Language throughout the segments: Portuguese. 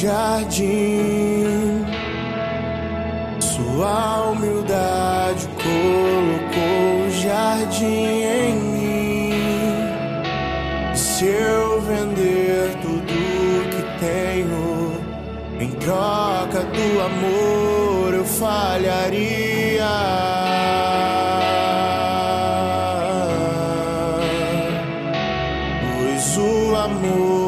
jardim. Sua humildade colocou o jardim em mim. Se eu vender tudo que tenho em troca do amor, eu falharia. Pois o amor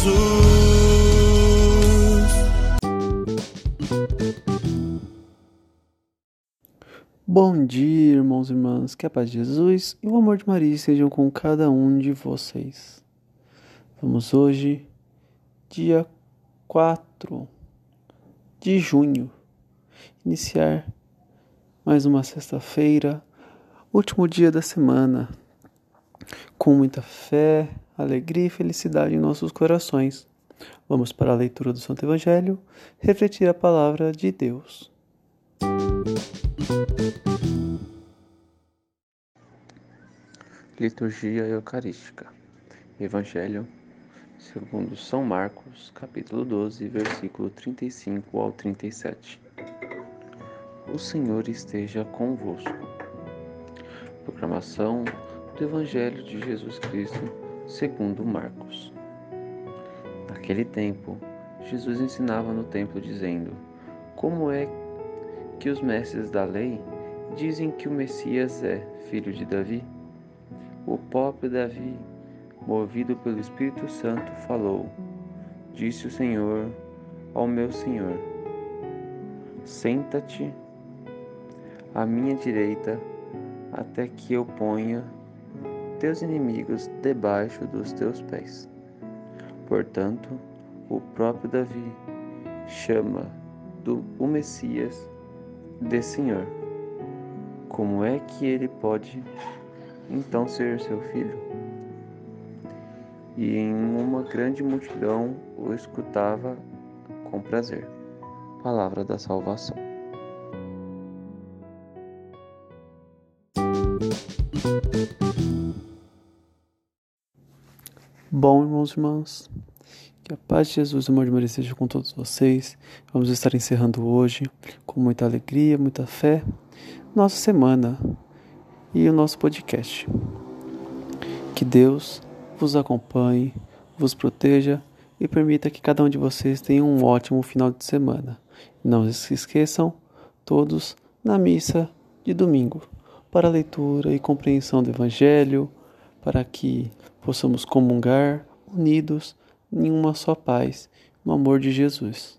Jesus. Bom dia, irmãos e irmãs, que a paz de Jesus e o amor de Maria estejam com cada um de vocês. Vamos hoje, dia 4 de junho, iniciar mais uma sexta-feira, último dia da semana, com muita fé, alegria e felicidade em nossos corações. Vamos para a leitura do Santo Evangelho, refletir a palavra de Deus. Liturgia Eucarística. Evangelho segundo São Marcos, capítulo 12, versículo 35 ao 37. O Senhor esteja convosco. Proclamação do Evangelho de Jesus Cristo, segundo Marcos. Naquele tempo, Jesus ensinava no templo dizendo: Como é que os mestres da lei dizem que o Messias é filho de Davi? O próprio Davi, movido pelo Espírito Santo, falou: Disse o Senhor ao meu Senhor: Senta-te à minha direita, até que eu ponha teus inimigos debaixo dos teus pés. Portanto, o próprio Davi chama do o Messias de Senhor. Como é que ele pode então ser seu filho? E em uma grande multidão o escutava com prazer. Palavra da salvação. Bom, irmãos e irmãs, que a paz de Jesus e o amor de Maria esteja com todos vocês. Vamos estar encerrando hoje com muita alegria, muita fé, nossa semana e o nosso podcast. Que Deus vos acompanhe, vos proteja e permita que cada um de vocês tenha um ótimo final de semana. Não se esqueçam, todos, na missa de domingo, para a leitura e compreensão do Evangelho, para que possamos comungar unidos em uma só paz, no amor de Jesus.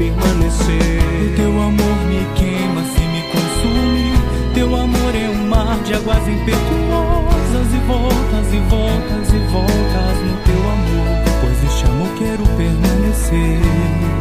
permanecer. O teu amor me queima, se me consume. Teu amor é um mar de águas impetuosas e voltas e voltas e voltas no teu amor. Pois neste amor quero permanecer.